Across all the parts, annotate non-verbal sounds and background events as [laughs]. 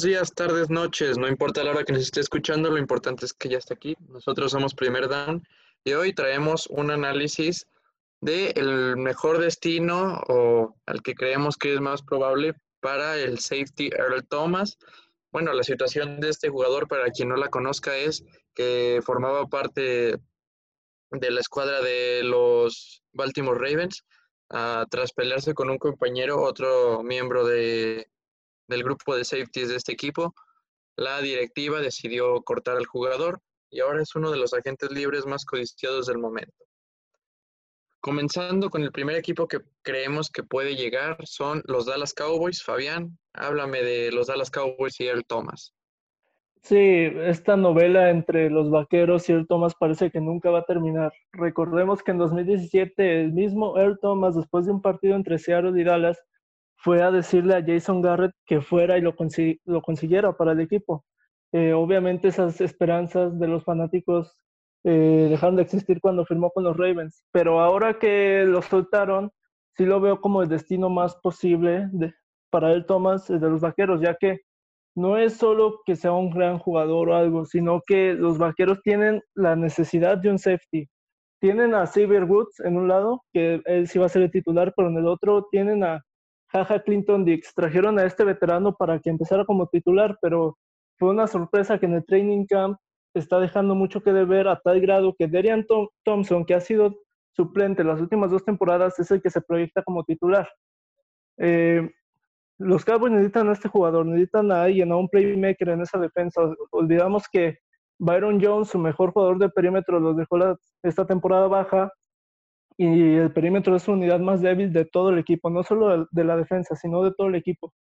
Buenos días, tardes, noches, no importa la hora que nos esté escuchando, lo importante es que ya está aquí. Nosotros somos Primer Dan y hoy traemos un análisis de el mejor destino o al que creemos que es más probable para el safety Earl Thomas. Bueno, la situación de este jugador, para quien no la conozca, es que formaba parte de la escuadra de los Baltimore Ravens, ah, tras pelearse con un compañero, otro miembro de, del grupo de safeties de este equipo, la directiva decidió cortar al jugador y ahora es uno de los agentes libres más codiciados del momento. Comenzando con el primer equipo que creemos que puede llegar son los Dallas Cowboys. Fabián, háblame de los Dallas Cowboys y Earl Thomas. Sí, esta novela entre los vaqueros y Earl Thomas parece que nunca va a terminar. Recordemos que en 2017 el mismo Earl Thomas, después de un partido entre Seattle y Dallas, fue a decirle a Jason Garrett que fuera y lo, consiguiera para el equipo. Eh, obviamente esas esperanzas de los fanáticos eh, dejaron de existir cuando firmó con los Ravens, pero ahora que lo soltaron, sí lo veo como el destino más posible para él, Thomas, de los Vaqueros, ya que no es solo que sea un gran jugador o algo, sino que los Vaqueros tienen la necesidad de un safety. Tienen a Xavier Woods en un lado, que él sí va a ser el titular, pero en el otro tienen a Jaja Clinton Dix. Trajeron a este veterano para que empezara como titular, pero fue una sorpresa que en el training camp está dejando mucho que deber a tal grado que Darian Thompson, que ha sido suplente las últimas dos temporadas, es el que se proyecta como titular. Eh, los Cowboys necesitan a este jugador, necesitan a alguien, a un playmaker en esa defensa. Olvidamos que Byron Jones, su mejor jugador de perímetro, los dejó esta temporada baja y el perímetro es su unidad más débil de todo el equipo, no solo de la defensa, sino de todo el equipo.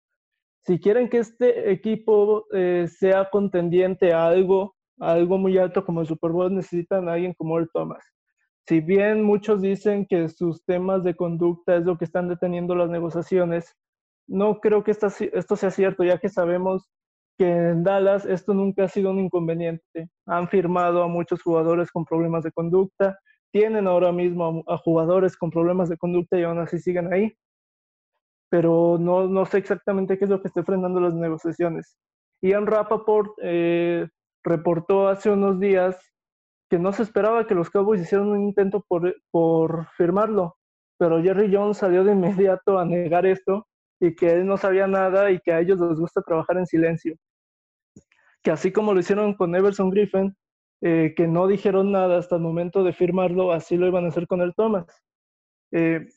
Si quieren que este equipo eh, sea contendiente a algo, algo muy alto como el Super Bowl, necesitan a alguien como el Thomas. Si bien muchos dicen que sus temas de conducta es lo que están deteniendo las negociaciones, no creo que esto, esto sea cierto, ya que sabemos que en Dallas esto nunca ha sido un inconveniente. Han firmado a muchos jugadores con problemas de conducta, tienen ahora mismo a, jugadores con problemas de conducta y aún así siguen ahí. Pero no, no sé exactamente qué es lo que esté frenando las negociaciones. Ian Rappaport eh, reportó hace unos días que no se esperaba que los Cowboys hicieran un intento por, por firmarlo, pero Jerry Jones salió de inmediato a negar esto y que él no sabía nada y que a ellos les gusta trabajar en silencio. Que así como lo hicieron con Everson Griffin, eh, que no dijeron nada hasta el momento de firmarlo, así lo iban a hacer con el Thomas. Eh,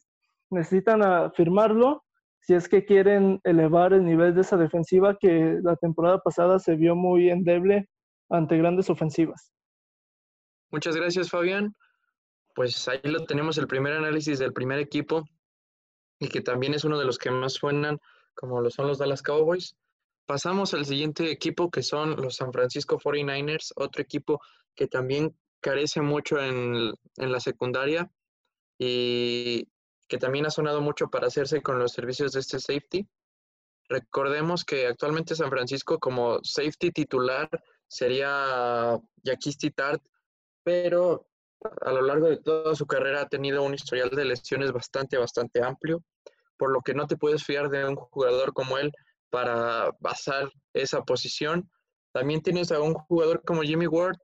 necesitan firmarlo si es que quieren elevar el nivel de esa defensiva que la temporada pasada se vio muy endeble ante grandes ofensivas. Muchas gracias, Fabián. Pues ahí lo tenemos, el primer análisis del primer equipo y que también es uno de los que más suenan, como lo son los Dallas Cowboys. Pasamos al siguiente equipo que son los San Francisco 49ers, otro equipo que también carece mucho en, la secundaria y que también ha sonado mucho para hacerse con los servicios de este safety. Recordemos que actualmente San Francisco como safety titular sería Yaquisti Tart, pero a lo largo de toda su carrera ha tenido un historial de lesiones bastante, bastante amplio, por lo que no te puedes fiar de un jugador como él para basar esa posición. También tienes a un jugador como Jimmy Ward.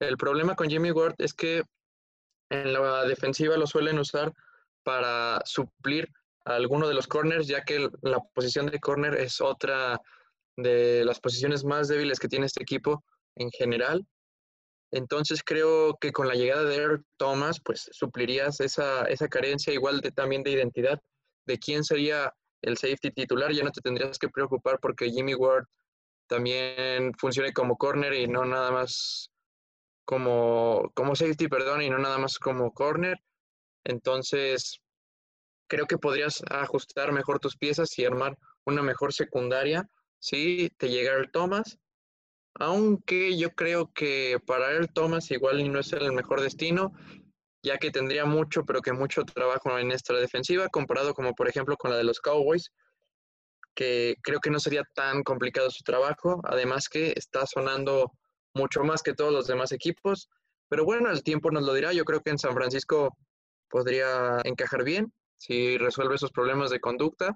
El problema con Jimmy Ward es que en la defensiva lo suelen usar para suplir a alguno de los corners, ya que la posición de corner es otra de las posiciones más débiles que tiene este equipo en general. Entonces creo que con la llegada de Earl Thomas, pues suplirías esa, esa carencia igual de, también de identidad de quién sería el safety titular, ya no te tendrías que preocupar porque Jimmy Ward también funcione como corner y no nada más como, como safety, perdón, y no nada más como corner. Entonces, creo que podrías ajustar mejor tus piezas y armar una mejor secundaria si te llega el Thomas. Aunque yo creo que para el Thomas igual no es el mejor destino ya que tendría mucho, pero que mucho trabajo en esta defensiva, comparado como por ejemplo con la de los Cowboys, que creo que no sería tan complicado su trabajo, además que está sonando mucho más que todos los demás equipos, pero bueno, el tiempo nos lo dirá, yo creo que en San Francisco podría encajar bien si resuelve esos problemas de conducta,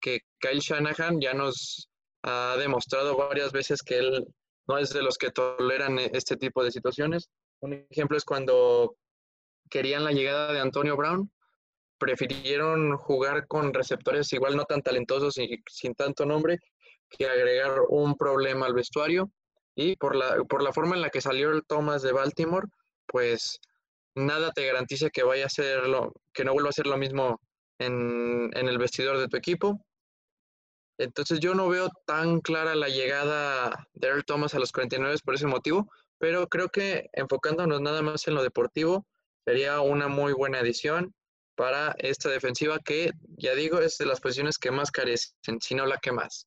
que Kyle Shanahan ya nos ha demostrado varias veces que él no es de los que toleran este tipo de situaciones. Un ejemplo es cuando querían la llegada de Antonio Brown, prefirieron jugar con receptores igual no tan talentosos y sin tanto nombre que agregar un problema al vestuario. Y por la, por la forma en la que salió el Thomas de Baltimore, pues nada te garantiza que vaya a ser lo, que no vuelva a ser lo mismo en, en el vestidor de tu equipo. Entonces yo no veo tan clara la llegada de Earl Thomas a los 49 por ese motivo, pero creo que enfocándonos nada más en lo deportivo, sería una muy buena adición para esta defensiva que, ya digo, es de las posiciones que más carecen, si no la que más.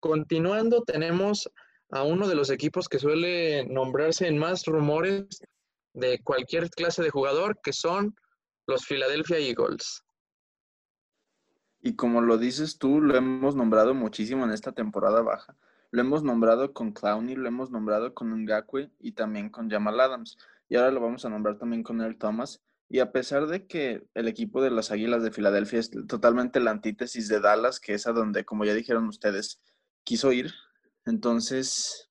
Continuando, tenemos a uno de los equipos que suele nombrarse en más rumores de cualquier clase de jugador, que son los Philadelphia Eagles. Y como lo dices tú, lo hemos nombrado muchísimo en esta temporada baja. Lo hemos nombrado con Clowney, lo hemos nombrado con Ngakwe y también con Jamal Adams. Y ahora lo vamos a nombrar también con Earl Thomas. Y a pesar de que el equipo de las Águilas de Filadelfia es totalmente la antítesis de Dallas, que es a donde, como ya dijeron ustedes, quiso ir, entonces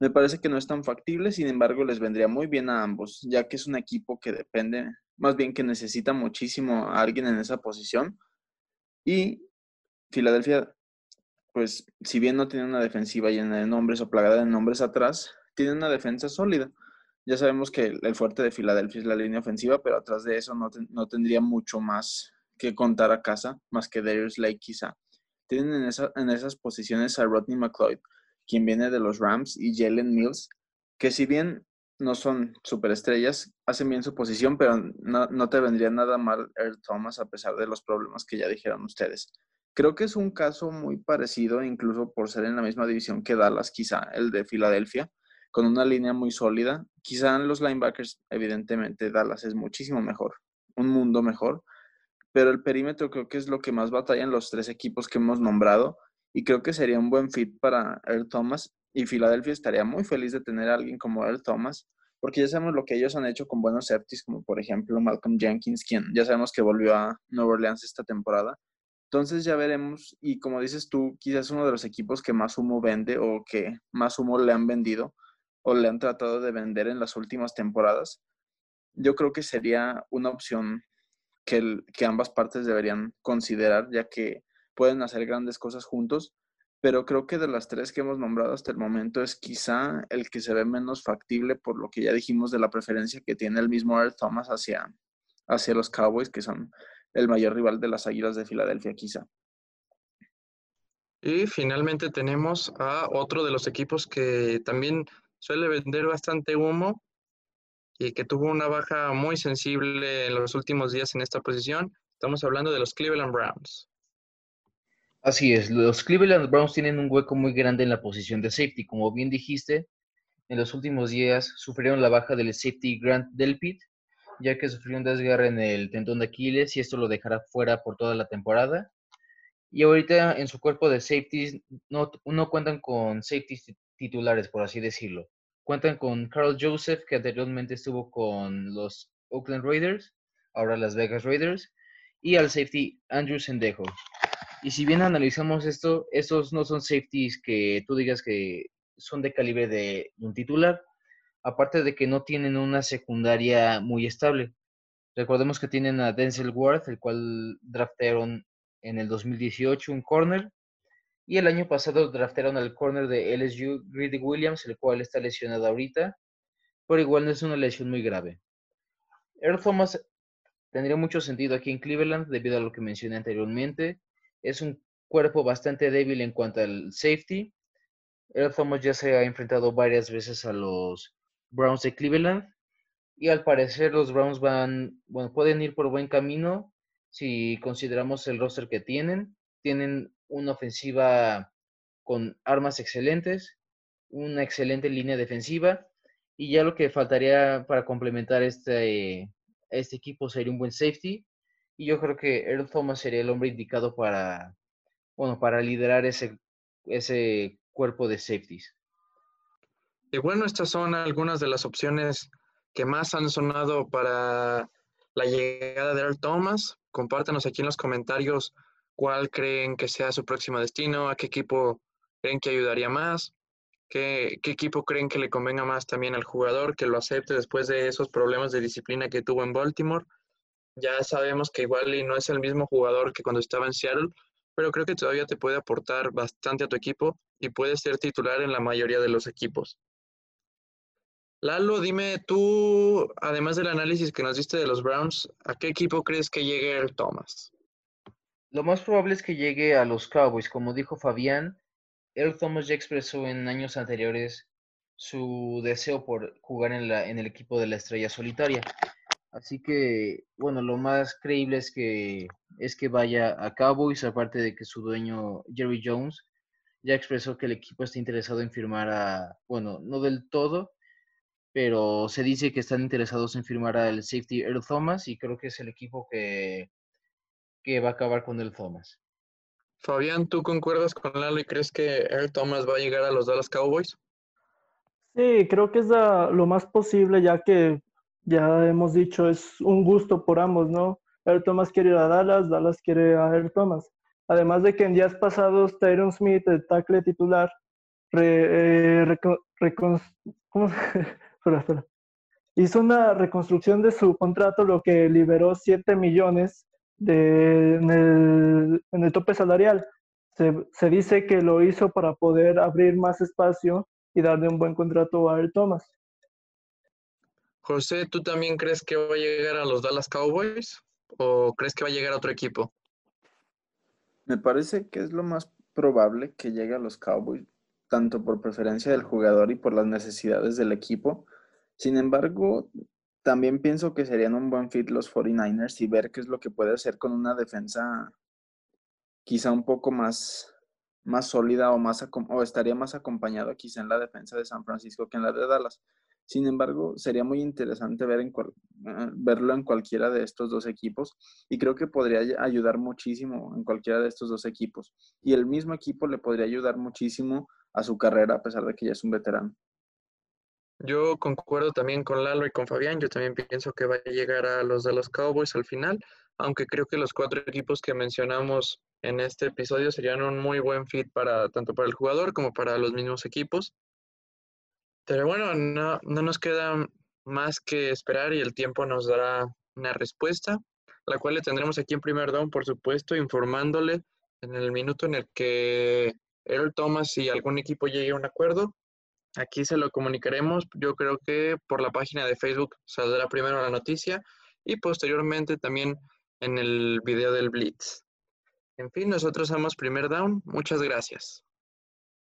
me parece que no es tan factible, sin embargo les vendría muy bien a ambos, ya que es un equipo que depende, más bien que necesita muchísimo a alguien en esa posición y Filadelfia, pues si bien no tiene una defensiva llena de nombres o plagada de nombres atrás, tiene una defensa sólida. Ya sabemos que el fuerte de Filadelfia es la línea ofensiva, pero atrás de eso no, tendría mucho más que contar a casa, más que Darius Lake quizá. Tienen en, en esas posiciones a Rodney McLeod, quien viene de los Rams, y Jalen Mills, que si bien no son superestrellas, hacen bien su posición, pero no, te vendría nada mal Earl Thomas a pesar de los problemas que ya dijeron ustedes. Creo que es un caso muy parecido, incluso por ser en la misma división que Dallas, quizá el de Filadelfia, con una línea muy sólida. Quizá en los linebackers, evidentemente, Dallas es muchísimo mejor, un mundo mejor, pero el perímetro creo que es lo que más batallan los tres equipos que hemos nombrado y creo que sería un buen fit para Earl Thomas y Filadelfia estaría muy feliz de tener a alguien como Earl Thomas, porque ya sabemos lo que ellos han hecho con buenos septis, como por ejemplo Malcolm Jenkins, quien ya sabemos que volvió a Nueva Orleans esta temporada. Entonces ya veremos, y como dices tú, quizás uno de los equipos que más humo vende o que más humo le han vendido o le han tratado de vender en las últimas temporadas. Yo creo que sería una opción que, que ambas partes deberían considerar, ya que pueden hacer grandes cosas juntos pero creo que de las tres que hemos nombrado hasta el momento es quizá el que se ve menos factible por lo que ya dijimos de la preferencia que tiene el mismo Earl Thomas hacia, hacia los Cowboys, que son el mayor rival de las Águilas de Filadelfia quizá. Y finalmente tenemos a otro de los equipos que también suele vender bastante humo y que tuvo una baja muy sensible en los últimos días en esta posición. Estamos hablando de los Cleveland Browns. Así es, los Cleveland Browns tienen un hueco muy grande en la posición de safety. Como bien dijiste, en los últimos días sufrieron la baja del safety Grant Delpit, ya que sufrió un desgarre en el tendón de Aquiles y esto lo dejará fuera por toda la temporada. Y ahorita en su cuerpo de safeties no, no cuentan con safeties titulares, por así decirlo. Cuentan con Carl Joseph, que anteriormente estuvo con los Oakland Raiders, ahora Las Vegas Raiders, y al safety Andrew Sendejo. Y si bien analizamos esto, estos no son safeties que tú digas que son de calibre de un titular, aparte de que no tienen una secundaria muy estable. Recordemos que tienen a Denzel Ward, el cual draftaron en el 2018 un corner, y el año pasado draftaron al corner de LSU, Greedy Williams, el cual está lesionado ahorita, pero igual no es una lesión muy grave. Earl Thomas tendría mucho sentido aquí en Cleveland debido a lo que mencioné anteriormente. Es un cuerpo bastante débil en cuanto al safety. Earl Thomas ya se ha enfrentado varias veces a los Browns de Cleveland y al parecer los Browns van, bueno, pueden ir por buen camino si consideramos el roster que tienen. Tienen una ofensiva con armas excelentes, una excelente línea defensiva y ya lo que faltaría para complementar este, este equipo sería un buen safety y yo creo que Earl Thomas sería el hombre indicado para, bueno, para liderar ese, ese cuerpo de safeties. Y bueno, estas son algunas de las opciones que más han sonado para la llegada de Earl Thomas. Compártanos aquí en los comentarios cuál creen que sea su próximo destino, a qué equipo creen que ayudaría más, qué, equipo creen que le convenga más también al jugador, que lo acepte después de esos problemas de disciplina que tuvo en Baltimore. Ya sabemos que igual no es el mismo jugador que cuando estaba en Seattle, pero creo que todavía te puede aportar bastante a tu equipo y puede ser titular en la mayoría de los equipos. Lalo, dime tú, además del análisis que nos diste de los Browns, ¿a qué equipo crees que llegue el Thomas? Lo más probable es que llegue a los Cowboys. Como dijo Fabián, Earl Thomas ya expresó en años anteriores su deseo por jugar en, el equipo de la estrella solitaria. Así que, bueno, lo más creíble es que, es que vaya a Cowboys, aparte de que su dueño Jerry Jones ya expresó que el equipo está interesado en firmar a, bueno, no del todo, pero se dice que están interesados en firmar al safety Earl Thomas y creo que es el equipo que, que va a acabar con el Thomas. Fabián, ¿tú concuerdas con Lalo y crees que Earl Thomas va a llegar a los Dallas Cowboys? Sí, creo que es lo más posible, ya que ya hemos dicho, es un gusto por ambos, ¿no? Earl Thomas quiere ir a Dallas, Dallas quiere a Earl Thomas. Además de que en días pasados Tyron Smith, el tackle titular, eh, [laughs] hizo una reconstrucción de su contrato, lo que liberó 7 millones de, en, el, tope salarial. Se, se, dice que lo hizo para poder abrir más espacio y darle un buen contrato a Earl Thomas. José, ¿tú también crees que va a llegar a los Dallas Cowboys o crees que va a llegar a otro equipo? Me parece que es lo más probable que llegue a los Cowboys, tanto por preferencia del jugador y por las necesidades del equipo. Sin embargo, también pienso que serían un buen fit los 49ers y ver qué es lo que puede hacer con una defensa quizá un poco más, más sólida o, más, o estaría más acompañado quizá en la defensa de San Francisco que en la de Dallas. Sin embargo, sería muy interesante ver en eh, verlo en cualquiera de estos dos equipos y creo que podría ayudar muchísimo en cualquiera de estos dos equipos. Y el mismo equipo le podría ayudar muchísimo a su carrera a pesar de que ya es un veterano. Yo concuerdo también con Lalo y con Fabián. Yo también pienso que va a llegar a los de los Cowboys al final, aunque creo que los cuatro equipos que mencionamos en este episodio serían un muy buen fit para tanto para el jugador como para los mismos equipos. Pero bueno, no, no nos queda más que esperar y el tiempo nos dará una respuesta, la cual le tendremos aquí en primer down, por supuesto, informándole en el minuto en el que Earl Thomas y algún equipo llegue a un acuerdo. Aquí se lo comunicaremos, yo creo que por la página de Facebook saldrá primero la noticia y posteriormente también en el video del Blitz. En fin, nosotros somos Primer Down. Muchas gracias.